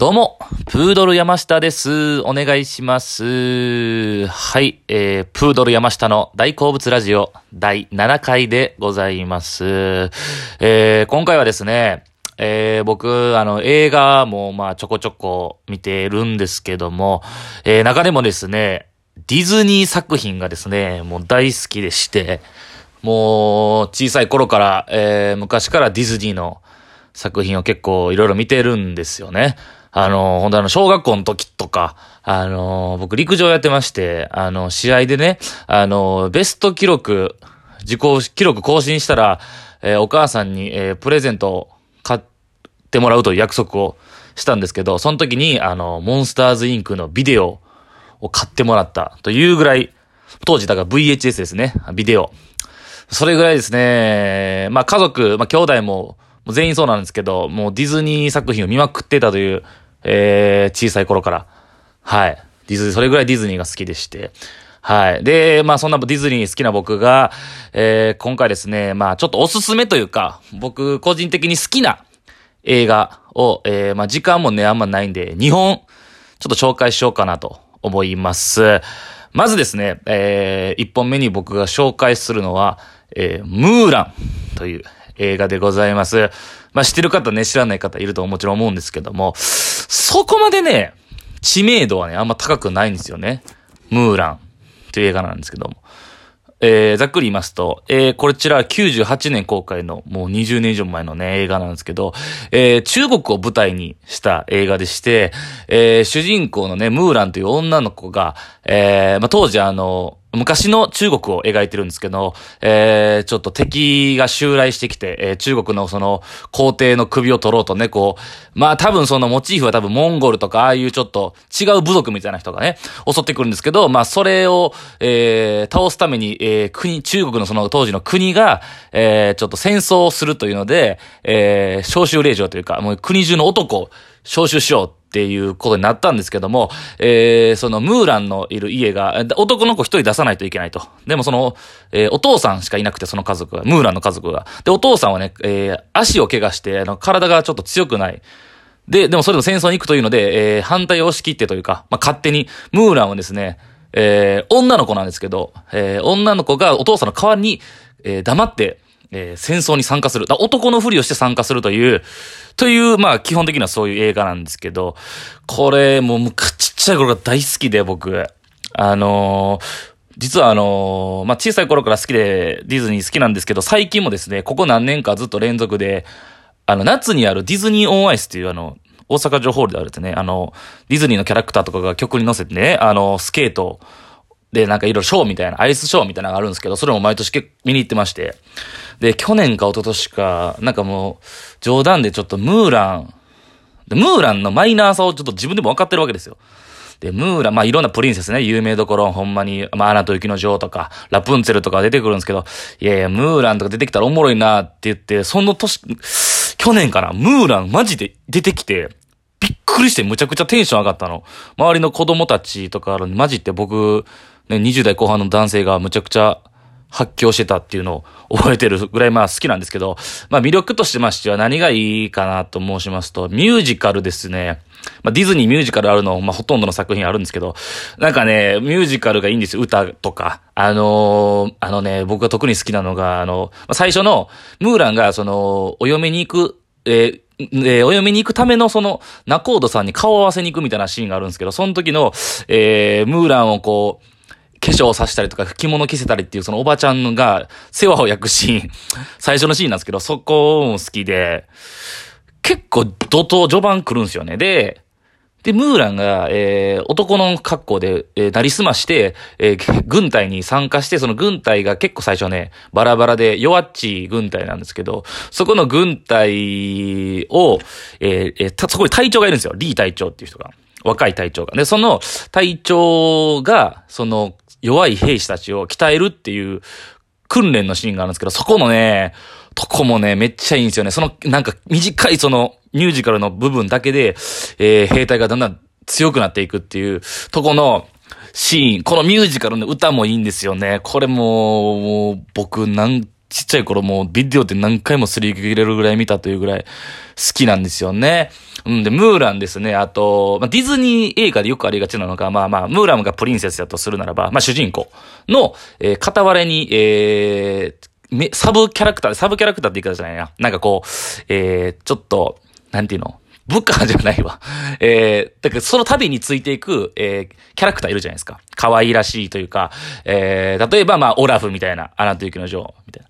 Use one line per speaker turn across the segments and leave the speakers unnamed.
どうも、プードル山下です。お願いします。はい、えー、プードル山下の大好物ラジオ第7回でございます。えー、今回はですね、えー、僕、あの、映画も、まあ、ちょこちょこ見てるんですけども、えー、中でもですね、ディズニー作品がですね、もう大好きでして、もう、小さい頃から、えー、昔からディズニーの作品を結構いろいろ見てるんですよね。あの、本当あの、小学校の時とか、あの、僕陸上やってまして、あの、試合でね、あの、ベスト記録、自己記録更新したら、えー、お母さんに、えー、プレゼントを買ってもらうという約束をしたんですけど、その時に、あの、モンスターズインクのビデオを買ってもらったというぐらい、当時だから VHS ですね、ビデオ。それぐらいですね、まあ家族、まあ兄弟も、全員そうなんですけど、もうディズニー作品を見まくってたという、えー、小さい頃から。はい。ディズニー、それぐらいディズニーが好きでして。はい。で、まあそんなディズニー好きな僕が、えー、今回ですね、まあちょっとおすすめというか、僕個人的に好きな映画を、えー、まあ時間もね、あんまないんで、2本、ちょっと紹介しようかなと思います。まずですね、えー、1本目に僕が紹介するのは、えー、ムーランという映画でございます。まあ、知ってる方ね、知らない方いるともちろん思うんですけども、そこまでね、知名度はね、あんま高くないんですよね。ムーランという映画なんですけども。えー、ざっくり言いますと、えー、こちらは98年公開のもう20年以上前のね、映画なんですけど、えー、中国を舞台にした映画でして、えー、主人公のね、ムーランという女の子が、えー、まあ、当時あの、昔の中国を描いてるんですけど、えー、ちょっと敵が襲来してきて、えー、中国のその皇帝の首を取ろうとね、こう、まあ多分そのモチーフは多分モンゴルとかああいうちょっと違う部族みたいな人がね、襲ってくるんですけど、まあそれを、えー、倒すために、えー、国、中国のその当時の国が、えー、ちょっと戦争をするというので、えー、召集令状というか、もう国中の男を招集しようっていうことになったんですけども、えー、そのムーランのいる家が、男の子一人出さないといけないと。でもその、えー、お父さんしかいなくて、その家族が、ムーランの家族が。で、お父さんはね、えー、足を怪我して、あの、体がちょっと強くない。で、でもそれの戦争に行くというので、えー、反対を押し切ってというか、まあ、勝手に、ムーランはですね、えー、女の子なんですけど、えー、女の子がお父さんの代わりに、えー、黙って、えー、戦争に参加する。男のふりをして参加するという、という、まあ、基本的にはそういう映画なんですけど、これ、もう、ちっちゃい頃が大好きで、僕。あのー、実はあのー、まあ、小さい頃から好きで、ディズニー好きなんですけど、最近もですね、ここ何年かずっと連続で、あの、夏にあるディズニーオンアイスっていうあの、大阪城ホールであるってね、あの、ディズニーのキャラクターとかが曲に乗せてね、あの、スケートで、なんかいろいろショーみたいな、アイスショーみたいなのがあるんですけど、それも毎年見に行ってまして。で、去年か一昨年か、なんかもう、冗談でちょっとムーラン、で、ムーランのマイナーさをちょっと自分でも分かってるわけですよ。で、ムーラン、まあいろんなプリンセスね、有名どころ、ほんまに、まあアナと雪の女王とか、ラプンツェルとか出てくるんですけど、いやいや、ムーランとか出てきたらおもろいなって言って、その年、去年かな、ムーランマジで出てきて、びっくりしてむちゃくちゃテンション上がったの。周りの子供たちとか、マジって僕、ね、20代後半の男性がむちゃくちゃ発狂してたっていうのを覚えてるぐらいまあ好きなんですけど、まあ魅力としてましては何がいいかなと申しますと、ミュージカルですね。まあディズニーミュージカルあるの、まあほとんどの作品あるんですけど、なんかね、ミュージカルがいいんですよ。歌とか。あのー、あのね、僕が特に好きなのが、あの、まあ、最初の、ムーランがその、お嫁に行く、えーえ、お嫁に行くためのその、ナコードさんに顔を合わせに行くみたいなシーンがあるんですけど、その時の、えー、ムーランをこう、化粧をさせたりとか、着物着せたりっていう、そのおばちゃんが世話を焼くシーン、最初のシーンなんですけど、そこも好きで、結構怒涛序盤来るんですよね。で、で、ムーランが、えー、男の格好で、えー、なりすまして、えー、軍隊に参加して、その軍隊が結構最初ね、バラバラで弱っちい軍隊なんですけど、そこの軍隊を、えー、えー、そこに隊長がいるんですよ。リー隊長っていう人が。若い隊長が。で、その隊長が、その弱い兵士たちを鍛えるっていう訓練のシーンがあるんですけど、そこのね、とこもね、めっちゃいいんですよね。その、なんか短いそのミュージカルの部分だけで、えー、兵隊がだんだん強くなっていくっていうとこのシーン、このミュージカルの歌もいいんですよね。これも、もう僕なんちっちゃい頃もうビデオって何回もすり切れるぐらい見たというぐらい好きなんですよね。うん、で、ムーランですね。あと、まあ、ディズニー映画でよくありがちなのが、まあまあ、ムーランがプリンセスだとするならば、まあ主人公の、えー、片割れに、えー、サブキャラクター、サブキャラクターって言い方じゃないな。なんかこう、えー、ちょっと、なんていうの？部下じゃないわ。えー、だからその旅についていく、えー、キャラクターいるじゃないですか。可愛らしいというか、えー、例えばまあ、オラフみたいな、アナと雪の女王みたいな。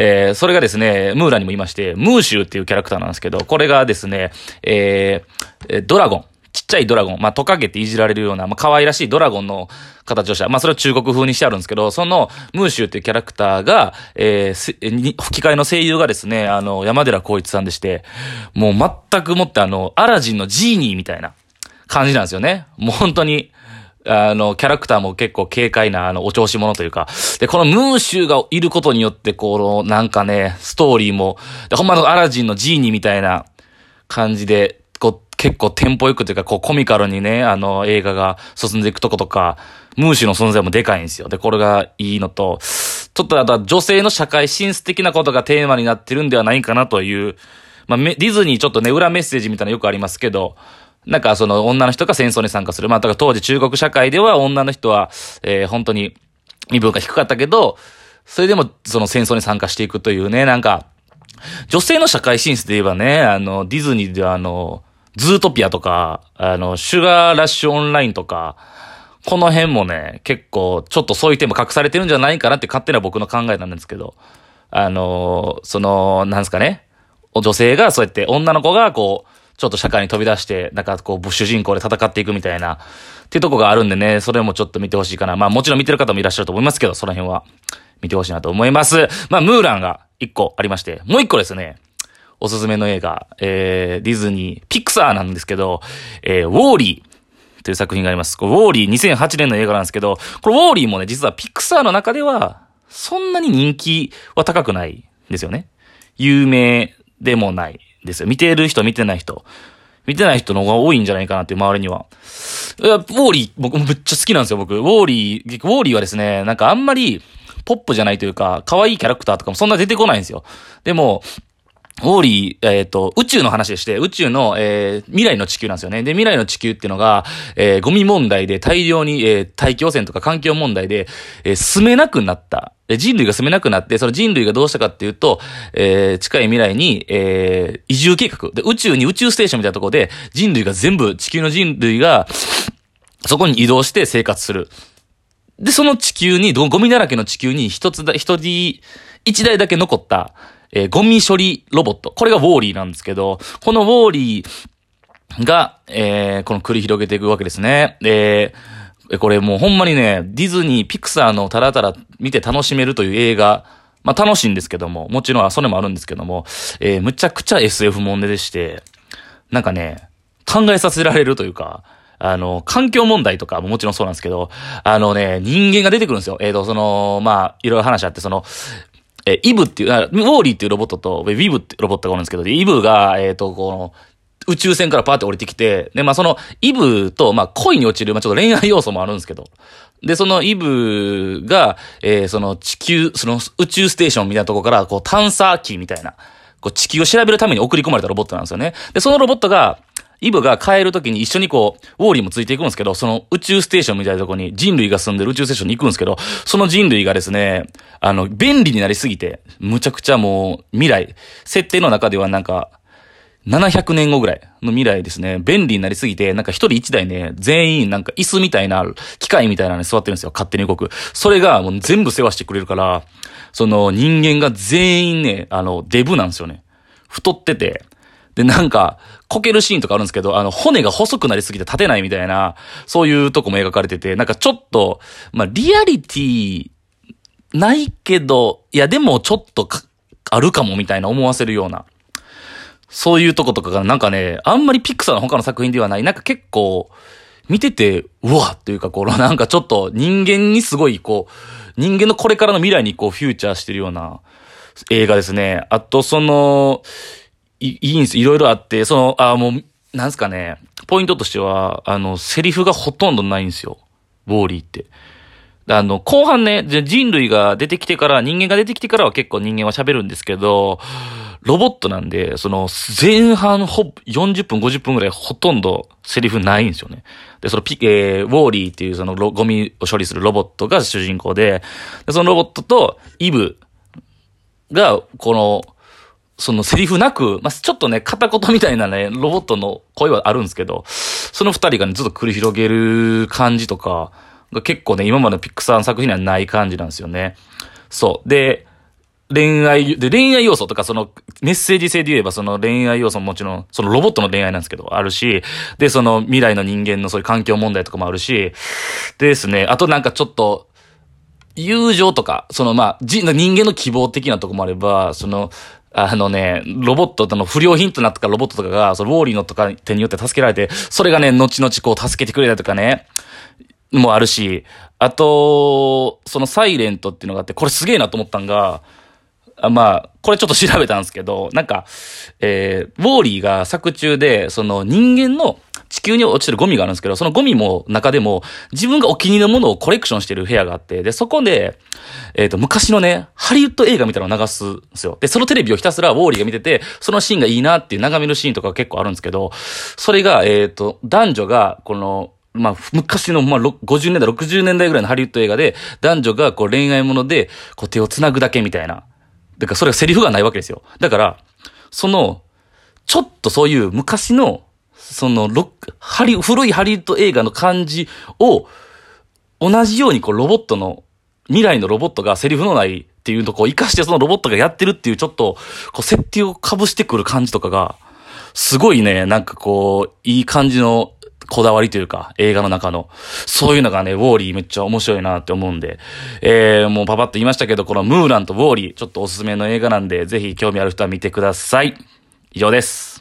えー、それがですね、ムーラにもいまして、ムーシューっていうキャラクターなんですけど、これがですね、えー、ドラゴン。ちっちゃいドラゴン、まあ、トカゲっていじられるような、まあ、可愛らしいドラゴンの形をした。まあ、それは中国風にしてあるんですけど、その、ムーシューっていうキャラクターが、えー、吹き替えの声優がですね、あの、山寺孝一さんでして、もう全くもってあの、アラジンのジーニーみたいな感じなんですよね。もう本当に、あの、キャラクターも結構軽快な、あの、お調子者というか。で、このムーシュがいることによって、この、なんかね、ストーリーも、で、ほんまのアラジンのジーニーみたいな感じで、こう、結構テンポよくというか、こう、コミカルにね、あの、映画が進んでいくとことか、ムーシュの存在もでかいんですよ。で、これがいいのと、ちょっとあとは女性の社会進出的なことがテーマになってるんではないかなという、まあ、ディズニーちょっとね、裏メッセージみたいなのよくありますけど、なんかその女の人が戦争に参加する。まあ、だから当時中国社会では女の人は、えー、本当に身分が低かったけど、それでもその戦争に参加していくというね、なんか、女性の社会進出で言えばね、あの、ディズニーではあの、ズートピアとか、あの、シュガーラッシュオンラインとか、この辺もね、結構、ちょっとそういうテーマ隠されてるんじゃないかなって勝手な僕の考えなんですけど、あの、その、なんですかね、女性がそうやって女の子がこう、ちょっと社会に飛び出して、なんかこう、主人公で戦っていくみたいな、っていうとこがあるんでね、それもちょっと見てほしいかな。まあもちろん見てる方もいらっしゃると思いますけど、その辺は見てほしいなと思います。まあ、ムーランが一個ありまして、もう一個ですね、おすすめの映画、えー、ディズニー、ピクサーなんですけど、えー、ウォーリーという作品があります。ウォーリー2008年の映画なんですけど、これウォーリーもね、実はピクサーの中では、そんなに人気は高くないんですよね。有名でもないですよ。見てる人、見てない人。見てない人の方が多いんじゃないかなっていう周りには。ウォーリー、僕もめっちゃ好きなんですよ、僕。ウォーリー、ウォーリーはですね、なんかあんまり、ポップじゃないというか、可愛いキャラクターとかもそんな出てこないんですよ。でも、ウォーリー、えっ、ー、と、宇宙の話でして、宇宙の、えー、未来の地球なんですよね。で、未来の地球っていうのが、えー、ゴミ問題で大量に、えー、大気汚染とか環境問題で、えー、住めなくなった。人類が住めなくなって、その人類がどうしたかっていうと、えー、近い未来に、えー、移住計画。で、宇宙に宇宙ステーションみたいなところで、人類が全部、地球の人類が、そこに移動して生活する。で、その地球に、ゴミだらけの地球に一つだ、一人、一台だけ残った、えー、ゴミ処理ロボット。これがウォーリーなんですけど、このウォーリーが、えー、この繰り広げていくわけですね。で、これもうほんまにね、ディズニー、ピクサーのたらたら見て楽しめるという映画、まあ楽しいんですけども、もちろんそれもあるんですけども、えー、むちゃくちゃ SF もんででして、なんかね、考えさせられるというか、あの、環境問題とかももちろんそうなんですけど、あのね、人間が出てくるんですよ。えっ、ー、と、その、まあ、いろいろ話あって、その、えイブっていう、ウォーリーっていうロボットと、ウィブってロボットがおるんですけど、イブが、えっ、ー、と、この、宇宙船からパーって降りてきて、で、まあその、イブと、まあ恋に落ちる、まあちょっと恋愛要素もあるんですけど、で、そのイブが、えー、その地球、その宇宙ステーションみたいなとこから、こう探査機みたいな、こう地球を調べるために送り込まれたロボットなんですよね。で、そのロボットが、イブが帰るときに一緒にこう、ウォーリーもついていくんですけど、その宇宙ステーションみたいなとこに人類が住んでる宇宙ステーションに行くんですけど、その人類がですね、あの、便利になりすぎて、むちゃくちゃもう、未来、設定の中ではなんか、700年後ぐらいの未来ですね、便利になりすぎて、なんか一人一台ね、全員なんか椅子みたいな、機械みたいなのに座ってるんですよ。勝手に動く。それがもう全部世話してくれるから、その人間が全員ね、あの、デブなんですよね。太ってて、で、なんか、こけるシーンとかあるんですけど、あの、骨が細くなりすぎて立てないみたいな、そういうとこも描かれてて、なんかちょっと、まあ、リアリティ、ないけど、いや、でもちょっとかあるかもみたいな思わせるような、そういうとことかがなんかね、あんまりピクサーの他の作品ではない、なんか結構、見てて、うわっていうか、このなんかちょっと人間にすごいこう、人間のこれからの未来にこうフューチャーしてるような映画ですね。あとその、いいんです。いろいろあって、その、あ、もう、なんすかね、ポイントとしては、あの、セリフがほとんどないんですよ。ウォーリーって。あの、後半ね、人類が出てきてから、人間が出てきてからは結構人間は喋るんですけど、ロボットなんで、その、前半ほ、40分、50分ぐらいほとんどセリフないんですよね。で、そのピ、えー、ウォーリーっていうそのゴミを処理するロボットが主人公で、でそのロボットとイブが、この、そのセリフなく、まあ、ちょっとね、片言みたいなね、ロボットの声はあるんですけど、その二人がね、ずっと繰り広げる感じとか、が結構ね、今までのピックサーの作品にはない感じなんですよね。そう。で、恋愛、で、恋愛要素とか、その、メッセージ性で言えば、その恋愛要素ももちろん、そのロボットの恋愛なんですけど、あるし、で、その未来の人間のそういう環境問題とかもあるし、でですね、あとなんかちょっと、友情とか、そのまあ、人間の希望的なとこもあれば、その、あのね、ロボットとの不良品となったロボットとかが、そのウォーリーのとか手によって助けられて、それがね、後々こう助けてくれたとかね、もあるし、あと、そのサイレントっていうのがあって、これすげえなと思ったんが、まあ、これちょっと調べたんですけど、なんか、えー、ウォーリーが作中で、その人間の地球に落ちてるゴミがあるんですけど、そのゴミも中でも自分がお気に入りのものをコレクションしてる部屋があって、で、そこで、えっ、ー、と、昔のね、ハリウッド映画みたいなのを流すんですよ。で、そのテレビをひたすらウォーリーが見てて、そのシーンがいいなっていう眺めるシーンとか結構あるんですけど、それが、えっ、ー、と、男女が、この、まあ、昔の、まあ、50年代、60年代ぐらいのハリウッド映画で、男女がこう恋愛もので、こう手を繋ぐだけみたいな。だからそれがセリフがないわけですよ。だから、その、ちょっとそういう昔の、その、ロック、ハリ、古いハリウッド映画の感じを、同じようにこうロボットの、未来のロボットがセリフのないっていうとこを活かしてそのロボットがやってるっていうちょっと、こう設定を被してくる感じとかが、すごいね、なんかこう、いい感じのこだわりというか、映画の中の、そういうのがね、ウォーリーめっちゃ面白いなって思うんで、えー、もうパパッと言いましたけど、このムーランとウォーリー、ちょっとおすすめの映画なんで、ぜひ興味ある人は見てください。以上です。